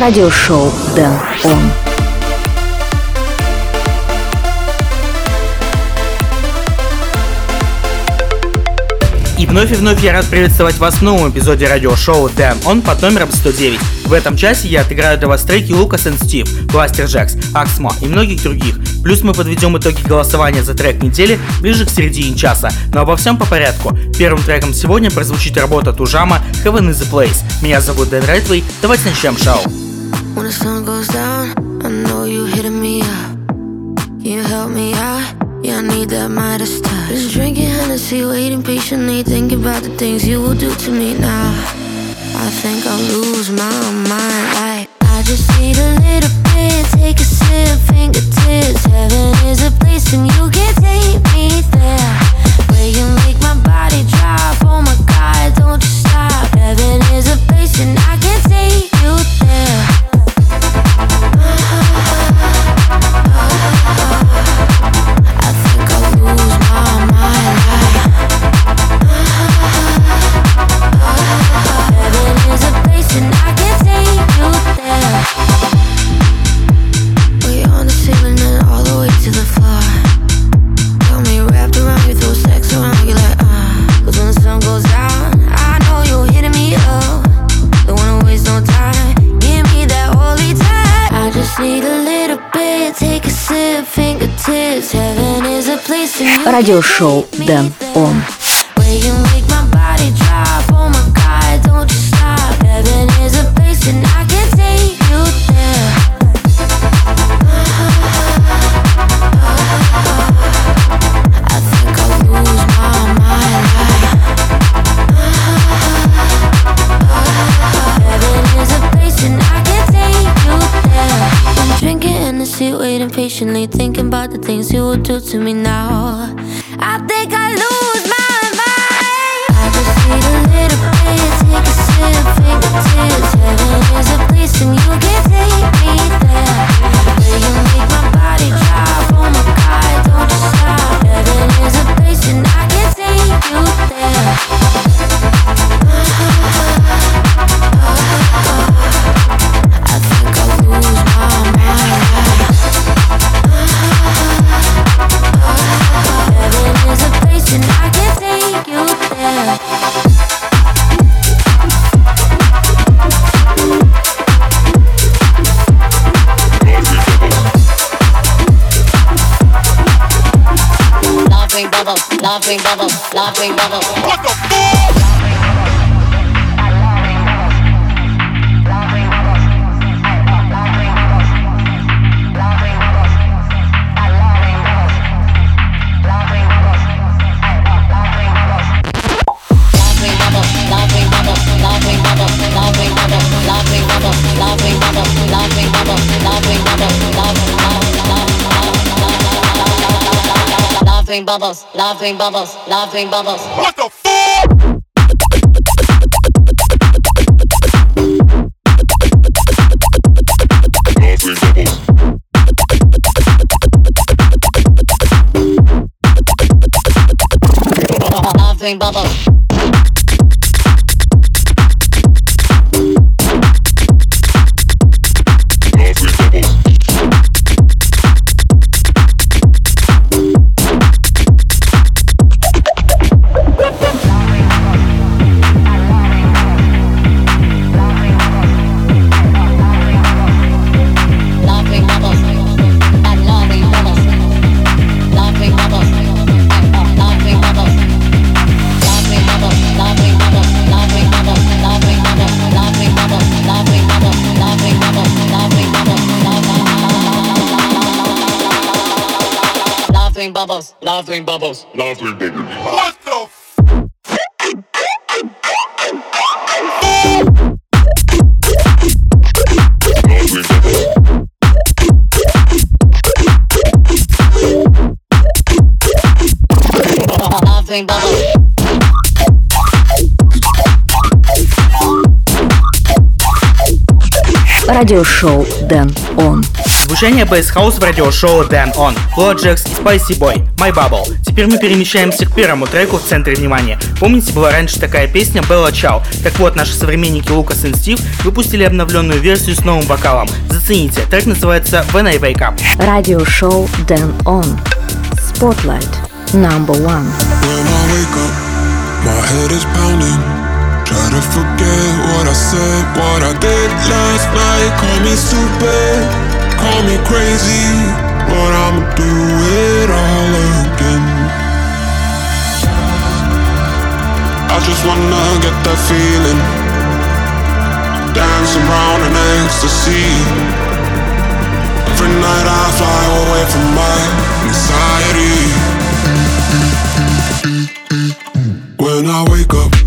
радиошоу Дэн Он. И вновь и вновь я рад приветствовать вас в новом эпизоде радиошоу Дэн Он под номером 109. В этом часе я отыграю для вас треки Лукас и Стив, Бластер Джекс, Аксмо и многих других. Плюс мы подведем итоги голосования за трек недели ближе к середине часа. Но обо всем по порядку. Первым треком сегодня прозвучит работа Тужама Heaven is a Place. Меня зовут Дэн Райтвей. Давайте начнем шоу. The sun goes down, I know you hitting me up. You help me out. Yeah, I need that Midas touch. Been drinking Hennessy, waiting patiently, thinking about the things you will do to me now. I think I'll lose my mind. Like, I just need a little bit, take a sip, fingertips. Heaven is a place, and you can take me there. Where you make my body drop. Oh my God, don't you stop. Heaven is a place, and I can take you there. I think I'll lose my mind. радиошоу Дэн Он. patiently thinking about the things you would do to me now. I think I lose my mind. I just need a little bit, take a sip, fingertips. Heaven is a place, and you can take laughing bubbles, laughing bubbles. Bubbles, laughing bubbles, laughing bubbles. What the fuck? Bubbles. bubbles, Радиошоу Дэн Он. Звучание бейс-хаус в радиошоу Dan On, Logics и Spicy Boy, My Bubble. Теперь мы перемещаемся к первому треку в центре внимания. Помните, была раньше такая песня Bella Ciao? Так вот, наши современники Лукас и Стив выпустили обновленную версию с новым вокалом. Зацените, трек называется When I Wake Up. Радиошоу Dan On. Spotlight. Number one. When I wake up, my head is pounding. To forget what I said, what I did last night. Call me stupid, call me crazy, but I'ma do it all again. I just wanna get that feeling, dance around in ecstasy. Every night I fly away from my anxiety. When I wake up,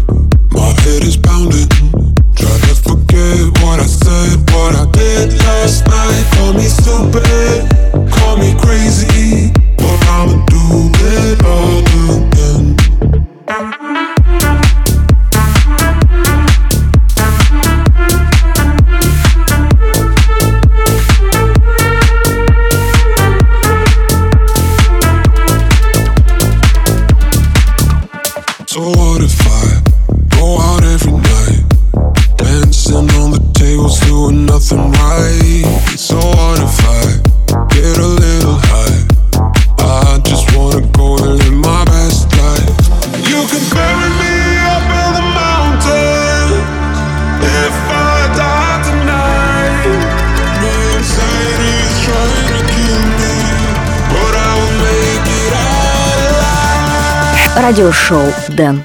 Дэн.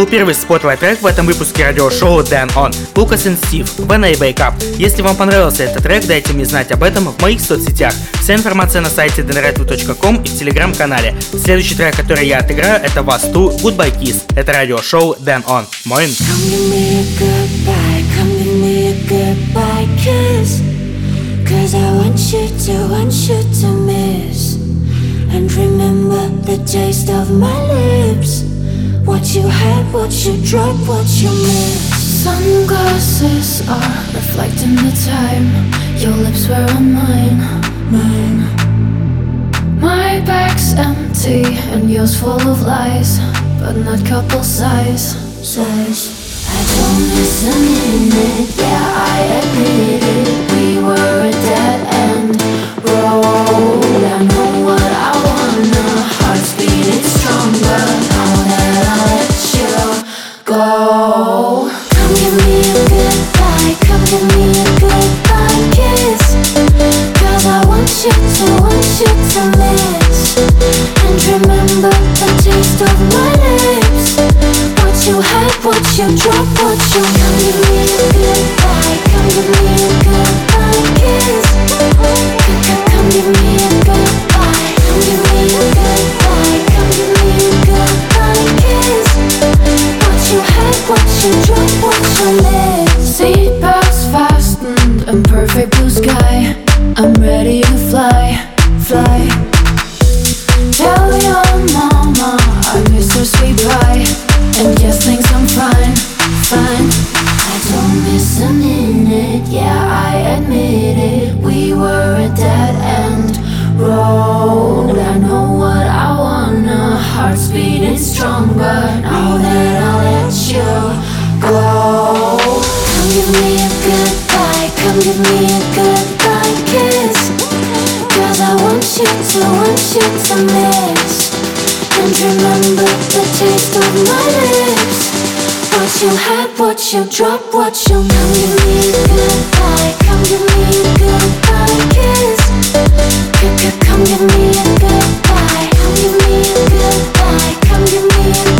Был первый спотлайт трек в этом выпуске радиошоу Dan On. Лукас и Стив, When I Wake Up. Если вам понравился этот трек, дайте мне знать об этом в моих соцсетях. Вся информация на сайте denradio.com и в телеграм-канале. Следующий трек, который я отыграю, это вас ту Goodbye Kiss. Это радиошоу Dan On. Miss. And remember the taste of my lips. What you had, what you dropped, what you missed. Sunglasses are reflecting the time. Your lips were on mine, mine. My bag's empty and yours full of lies, but not couple size. Size. I don't miss a minute, yeah, I admit it. Go. Come give me a goodbye, come give me a goodbye kiss. Cause I want you to, want you to miss. And remember the taste of my lips. What you had, what you dropped, what you Come give me a goodbye, come give me a goodbye kiss. C- c- Come give me dropped, what you missed. Seatbelts fastened and perfect blue sky. I'm ready to fly, fly. Tell your mama I miss her sweet pie. And yes, thinks I'm fine, fine. I don't miss a minute, yeah, I admit it. We were a dead end road. I know what I wanna. Heart's beating stronger now that Come give me a goodbye, come give me a goodbye I want you to, want you to miss. And remember the taste of my lips. What you had, what you what you Come give me a goodbye, come give me a goodbye kiss. Come give me a goodbye, come give me a goodbye,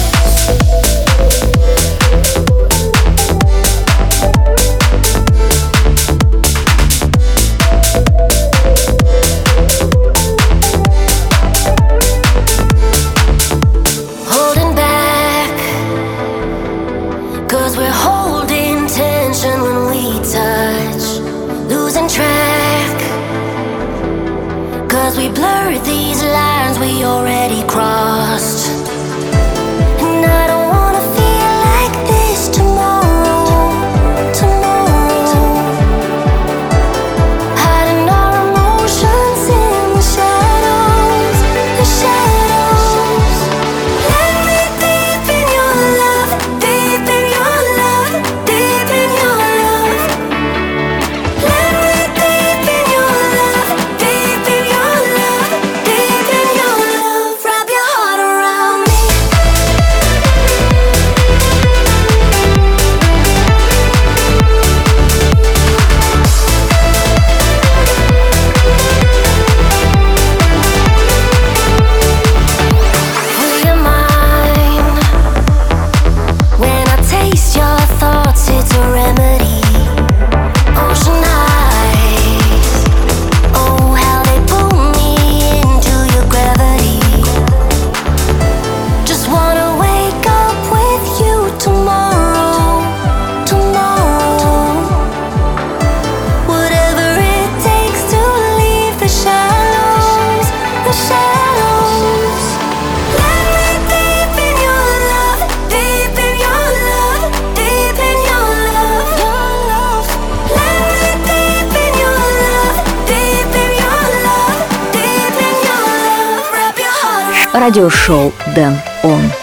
радиошоу Дэн Он.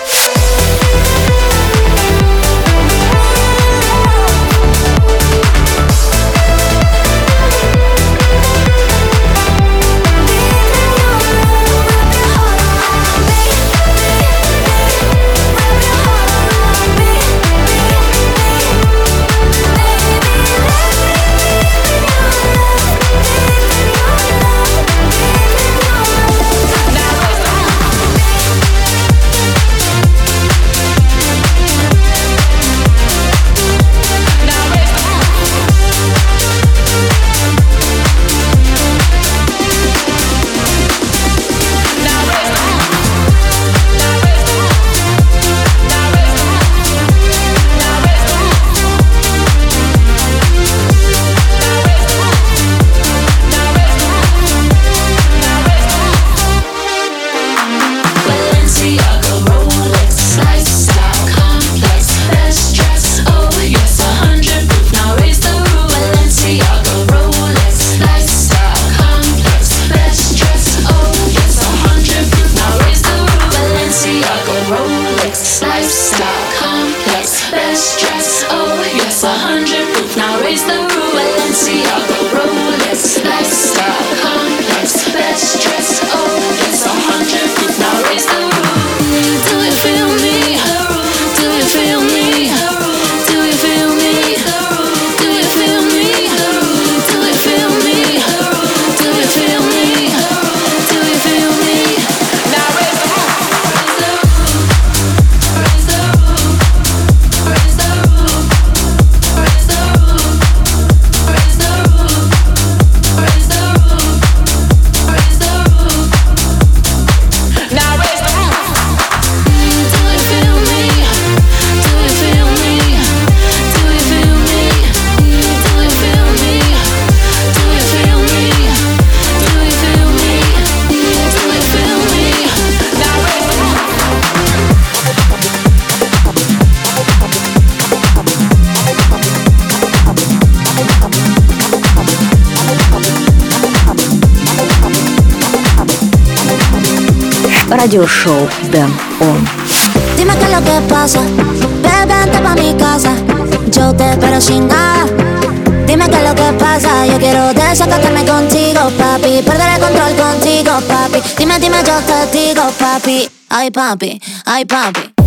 contigo, papi. Ay, papi, ay, papi.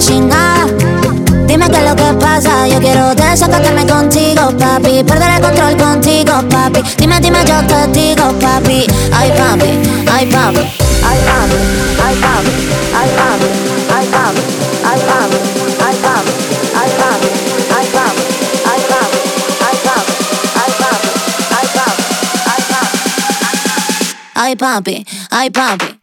sin nada. Dime qué es lo que pasa, yo quiero desacatarme contigo, papi. Perder el control contigo, papi. Dime, dime, yo te digo, papi. Ay, papi, ay, papi. Ay, papi, ay, papi, ay, papi, ay, papi, ay, papi, ay, papi, ay, papi, ay, papi. Ay papi, ay papi.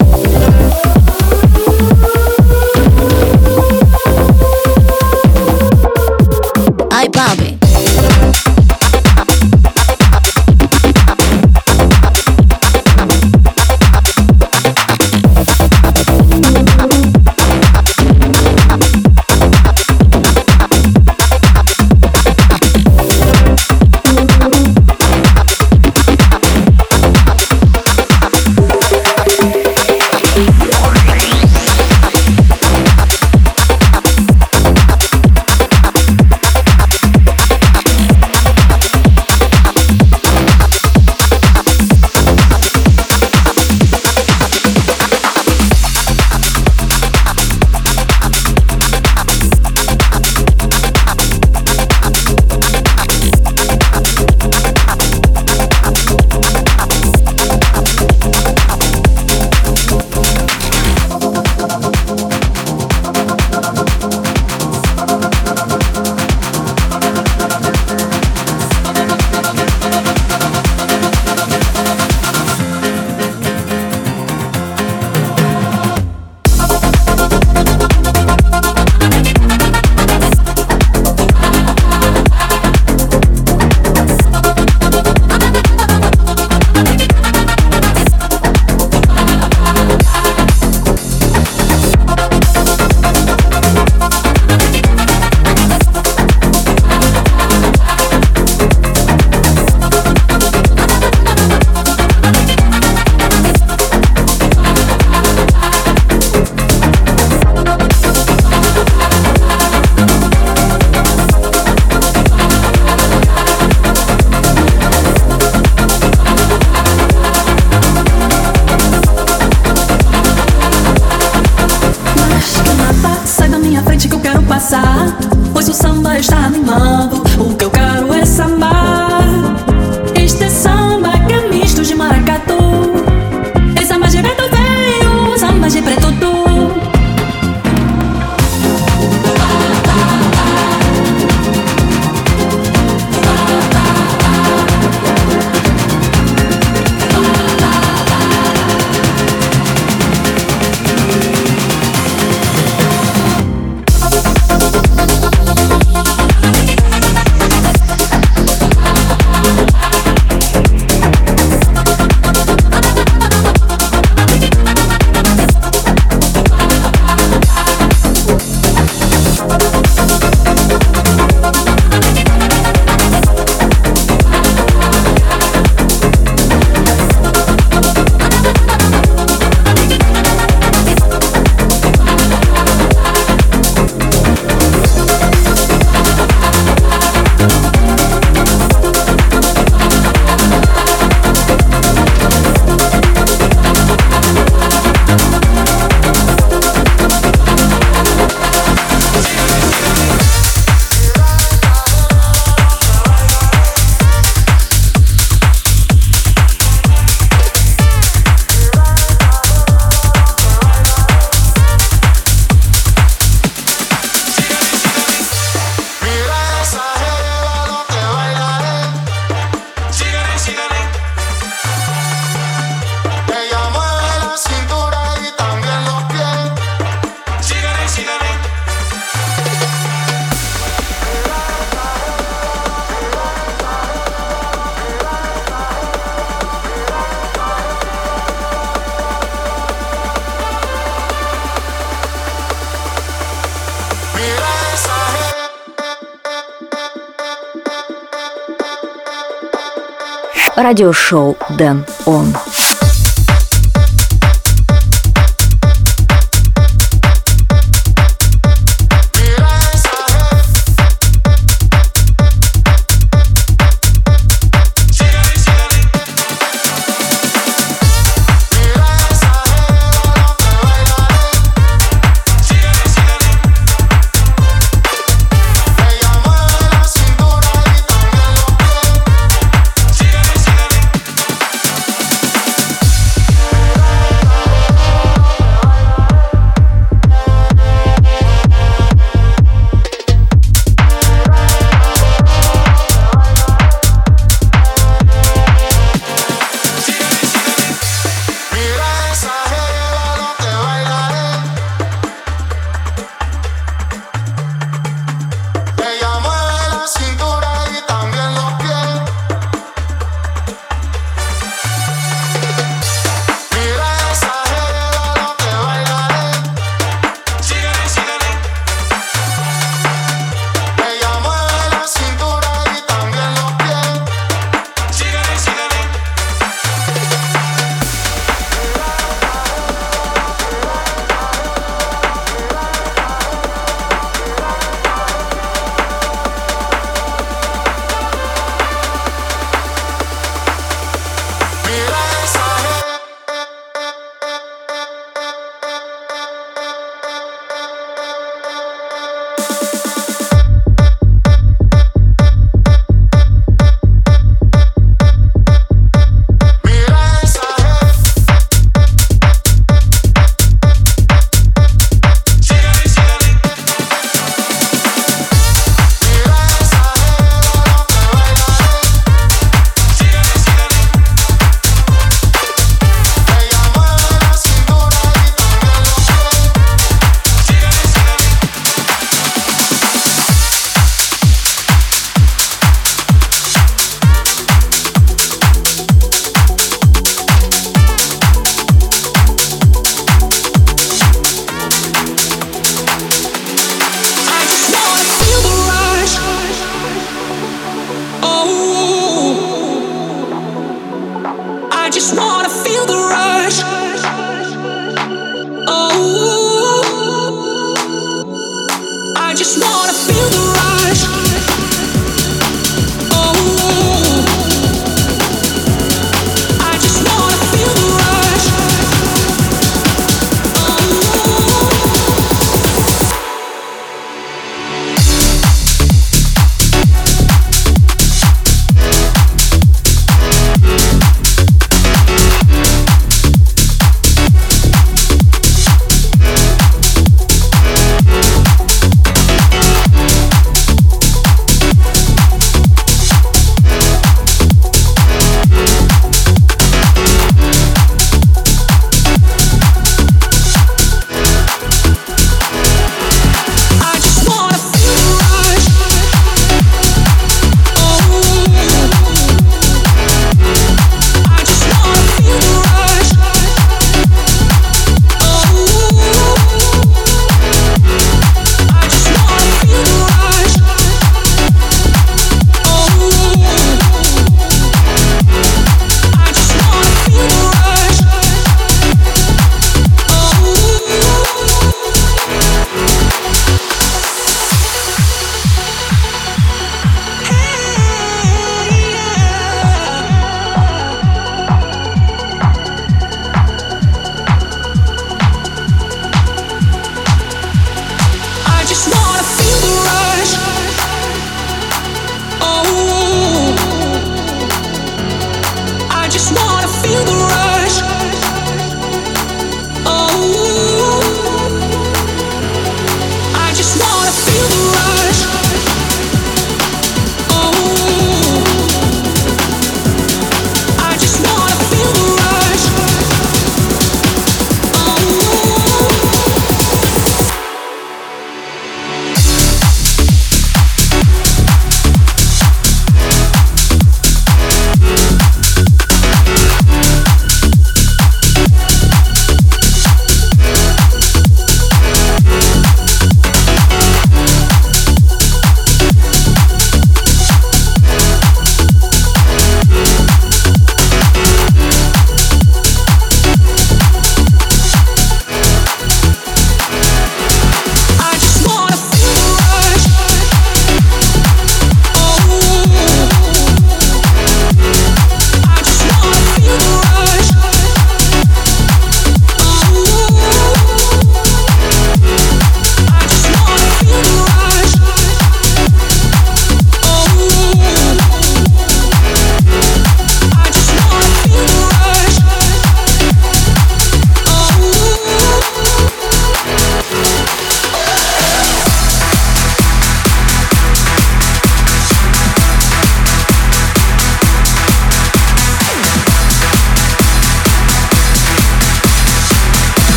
Радиошоу Дэн Он.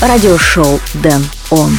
Радиошоу Дэн Он.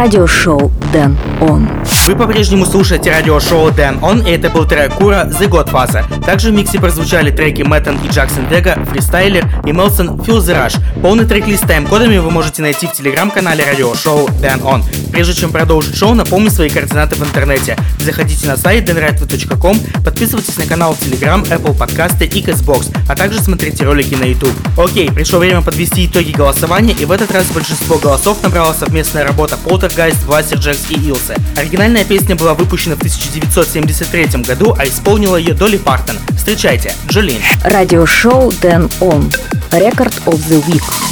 Радиошоу Дэн Он. Вы по-прежнему слушаете радиошоу Дэн Он, и это был трек Кура The Godfather. Также в миксе прозвучали треки Мэттон и Джексон Дега, Фристайлер и Мелсон Feel the Rush. Полный трек-лист с тайм-кодами вы можете найти в телеграм-канале радиошоу Дэн Он. Прежде чем продолжить шоу, напомню свои координаты в интернете. Заходите на сайт denrightway.com, подписывайтесь на канал в Telegram, Apple подкасты и Castbox, а также смотрите ролики на YouTube. Окей, пришло время подвести итоги голосования, и в этот раз большинство голосов набрала совместная работа Poltergeist, Властер Джекс и Илсе. Оригинальная песня была выпущена в 1973 году, а исполнила ее Долли Партон. Встречайте, Джолин. Радиошоу Дэн Он. Рекорд of the Week.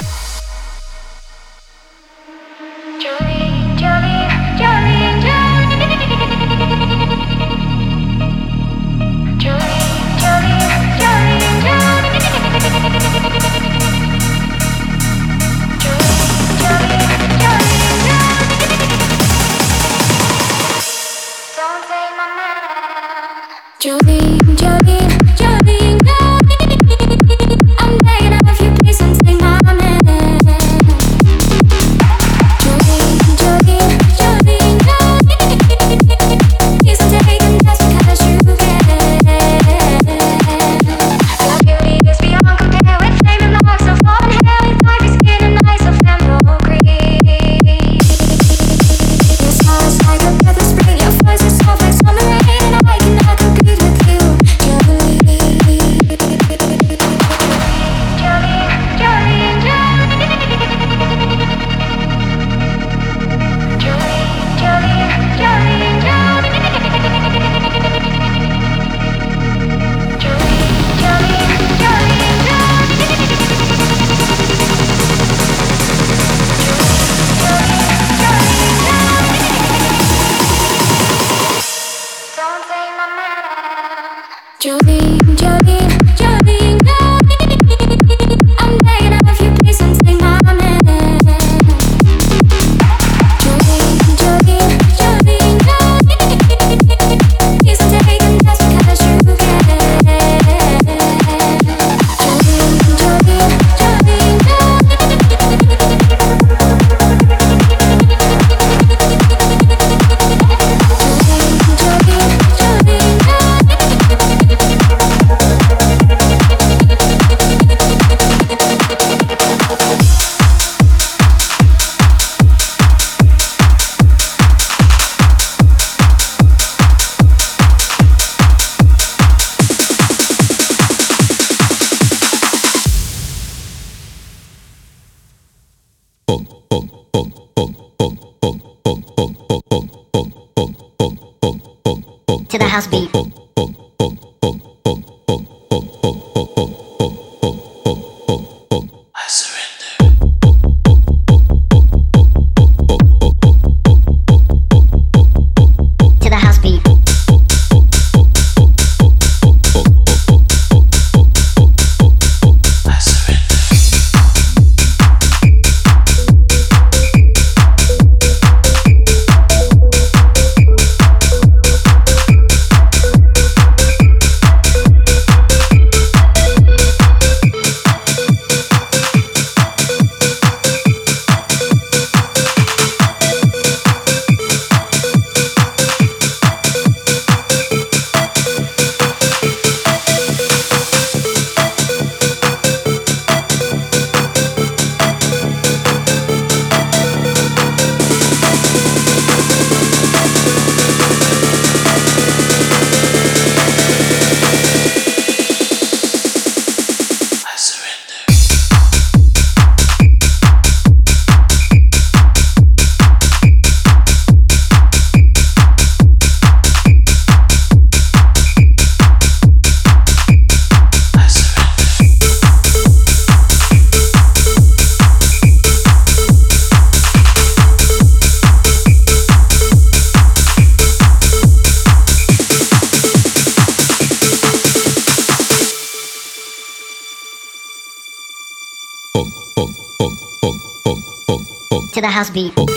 Rasby.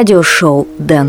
Радиошоу Дэн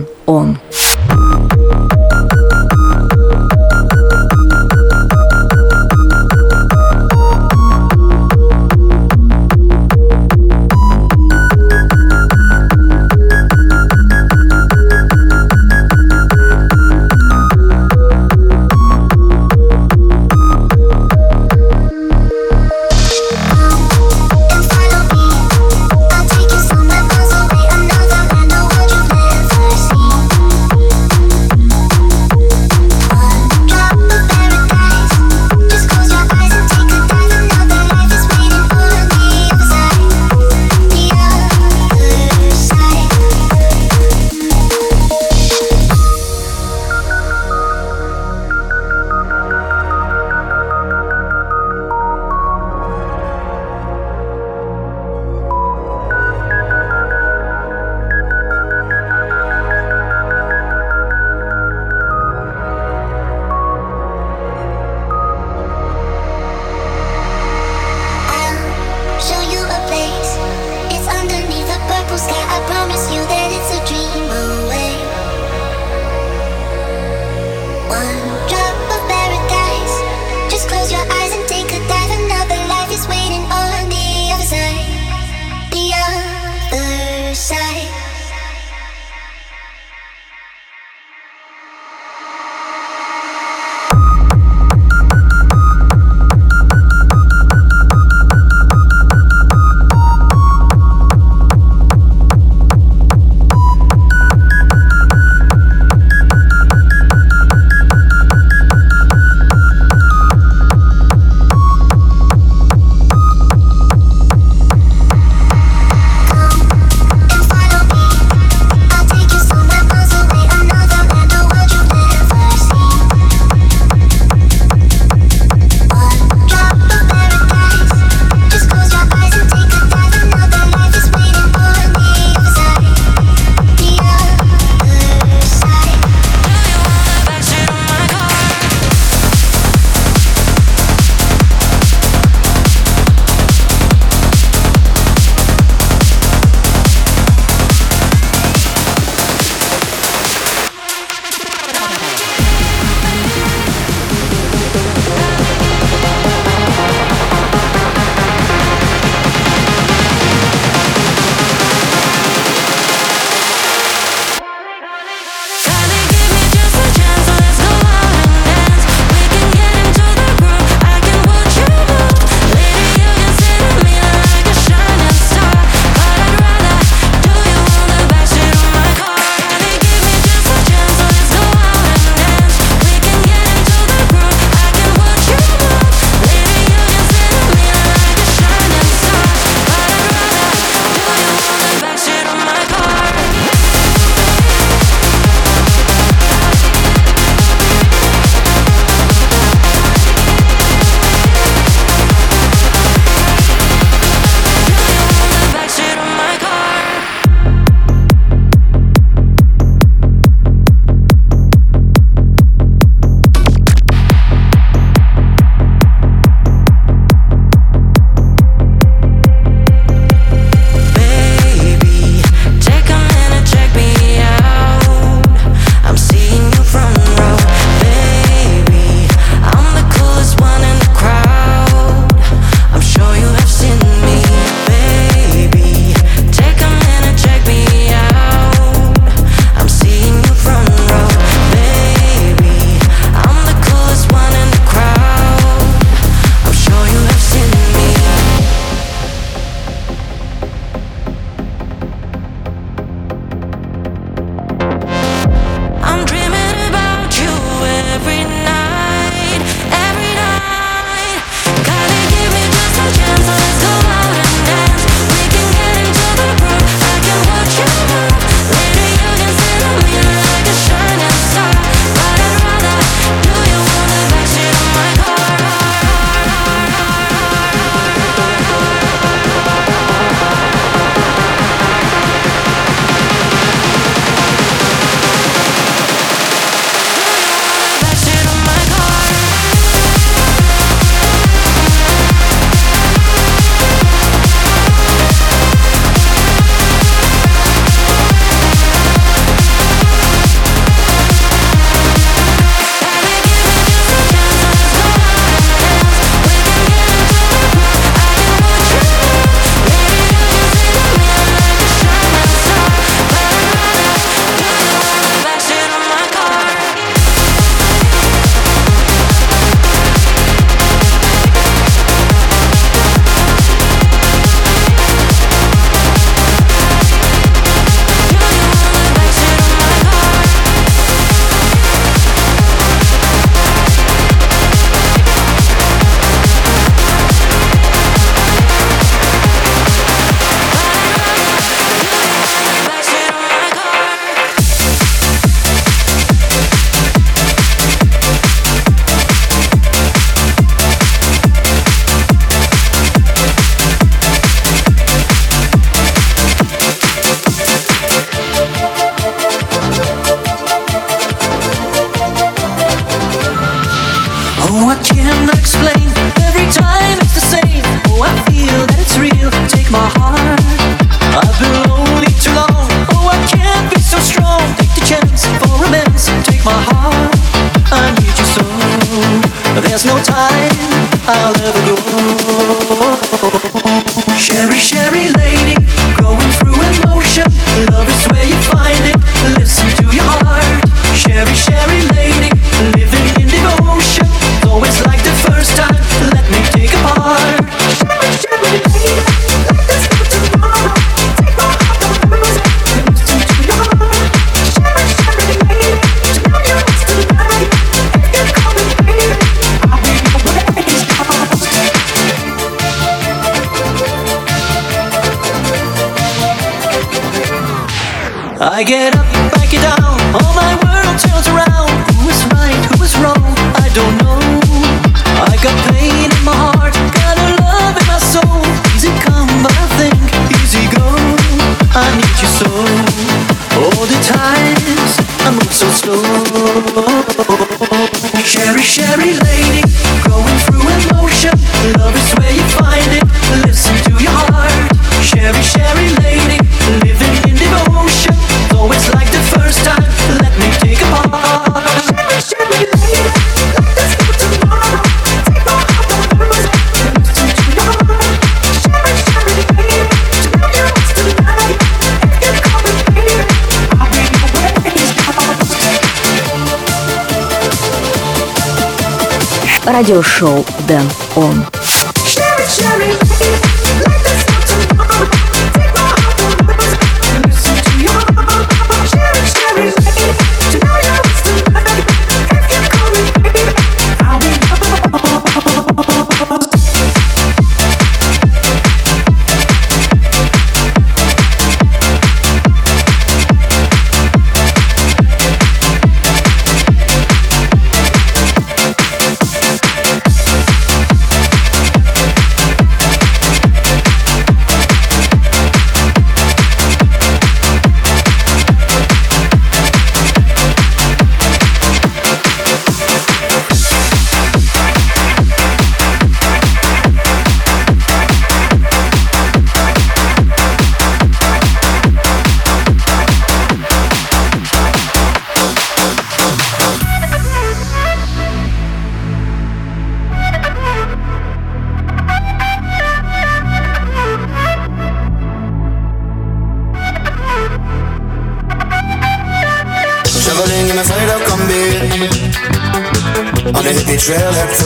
радиошоу «Дэн Он».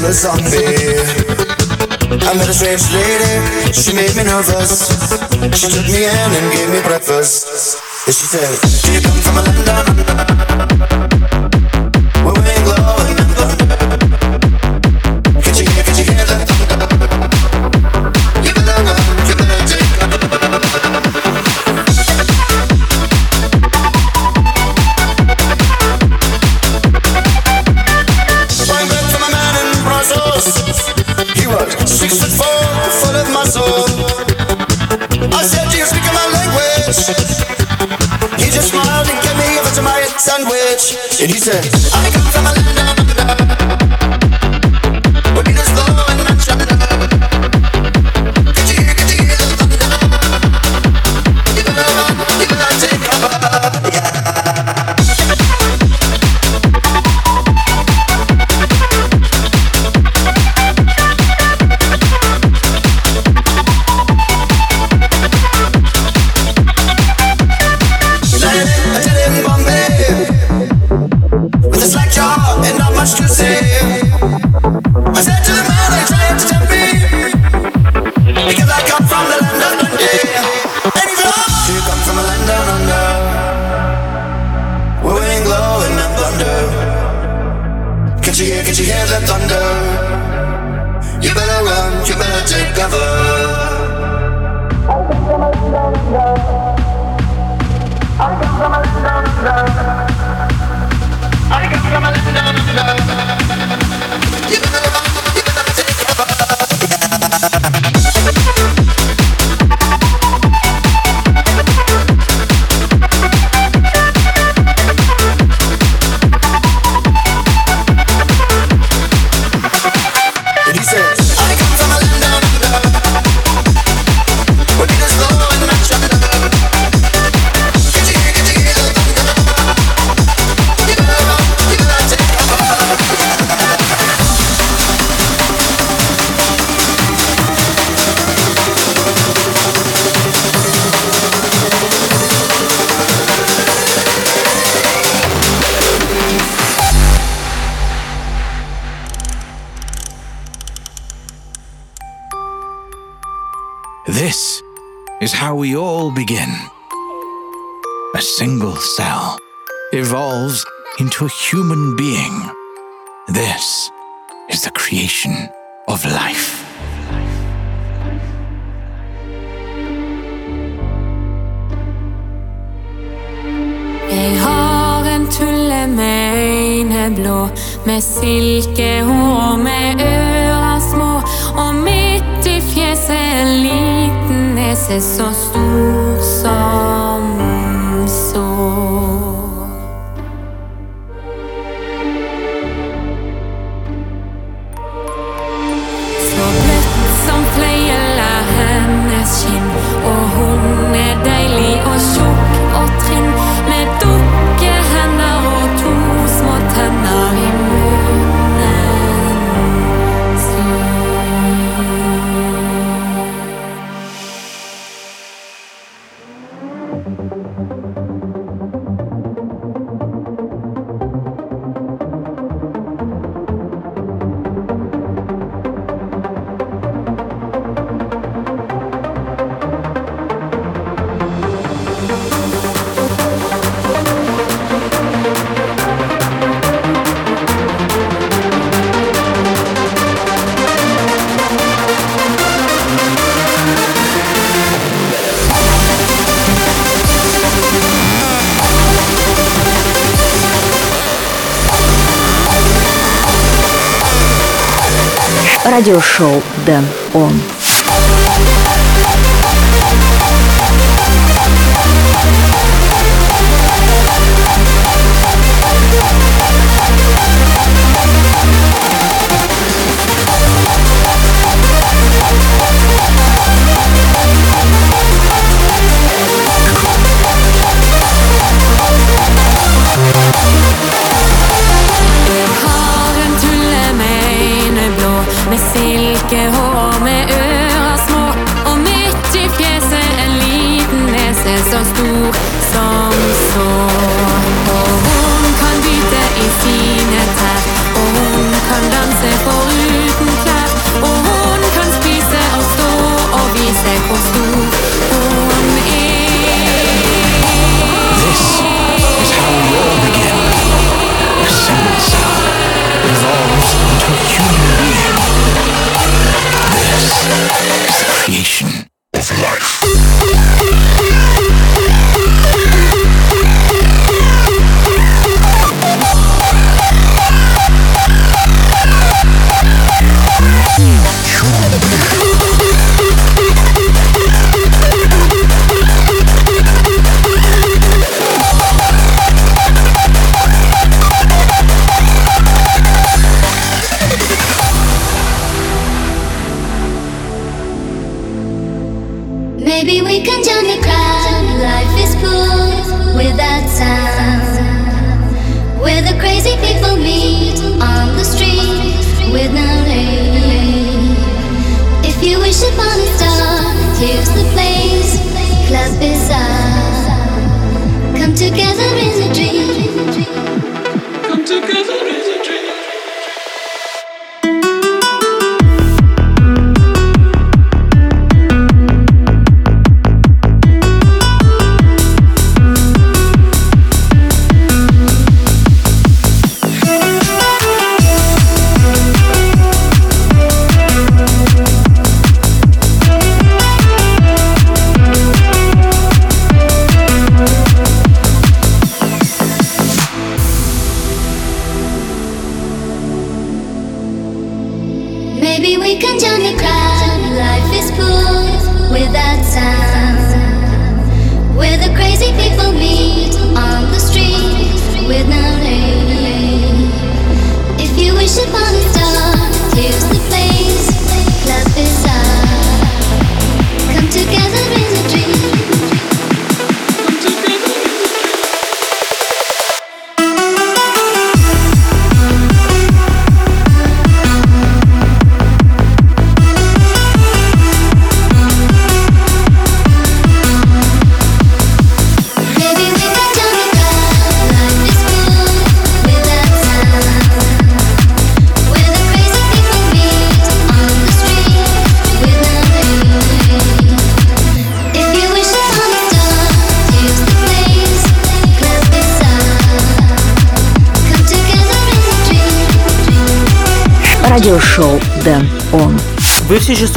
a zombie. I met a strange lady, she made me nervous. She took me in and gave me breakfast. And she said, Do you come from London? sense. how we all begin. A single cell evolves into a human being. This is the creation of life. Jeg har en tulle med øyne blå, med silkehår, med ører små, og midt i fjeset en liten meses sos tus sombras. радиошоу «Дэн Он».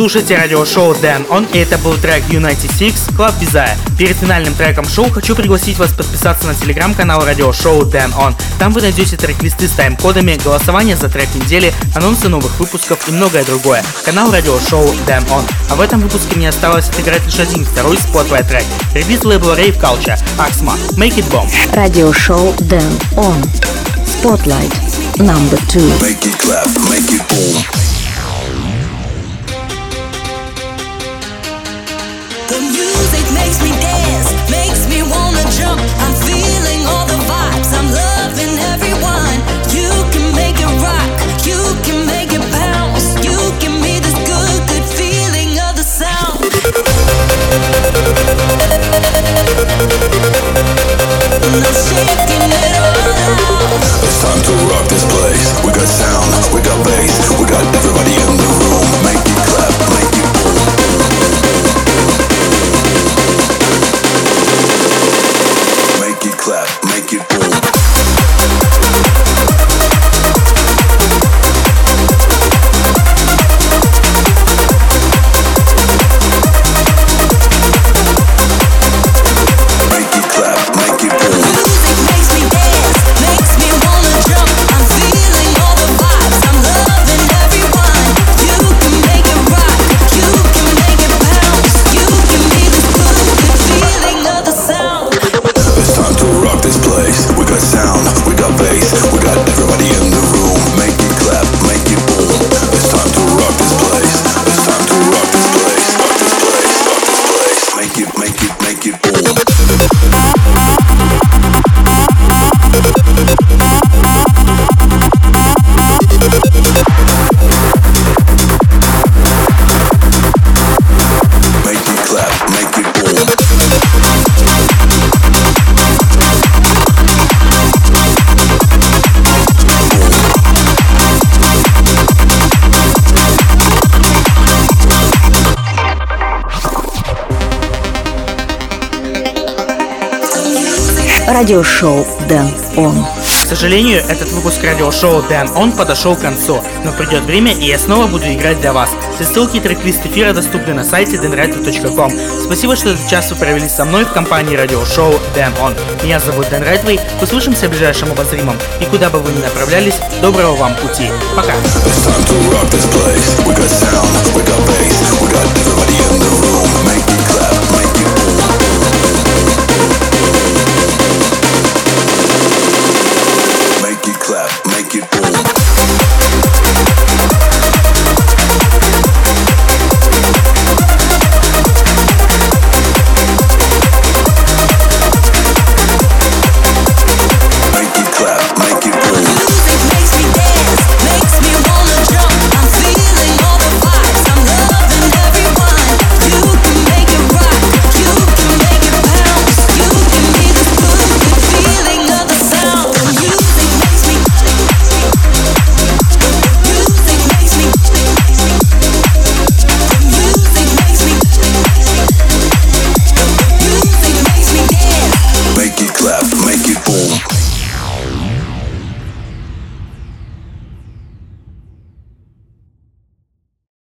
Слушаете радиошоу Dan On, и это был трек U96 Club Desire. Перед финальным треком шоу хочу пригласить вас подписаться на телеграм-канал радиошоу Dan On. Там вы найдете трек-листы с тайм-кодами, голосование за трек недели, анонсы новых выпусков и многое другое. Канал радиошоу Dan On. А в этом выпуске мне осталось отыграть лишь один второй спотвай трек. Релиз лейбла Rave Culture, Axma, Make It Bomb. Радиошоу Дэн Он. Spotlight number two. Make it clap, make it boom. It's time to rock this place. We got sound, we got bass, we got everybody in the room. Радиошоу Дэн Он. К сожалению, этот выпуск радиошоу Dan On подошел к концу, но придет время, и я снова буду играть для вас. Все ссылки и трек-лист эфира доступны на сайте denrightway.com. Спасибо, что этот час вы провели со мной в компании радиошоу Dan On. Меня зовут Дэн Райтвей, услышимся в ближайшем обозримом, и куда бы вы ни направлялись, доброго вам пути. Пока! It's time to rock this place. We got sound,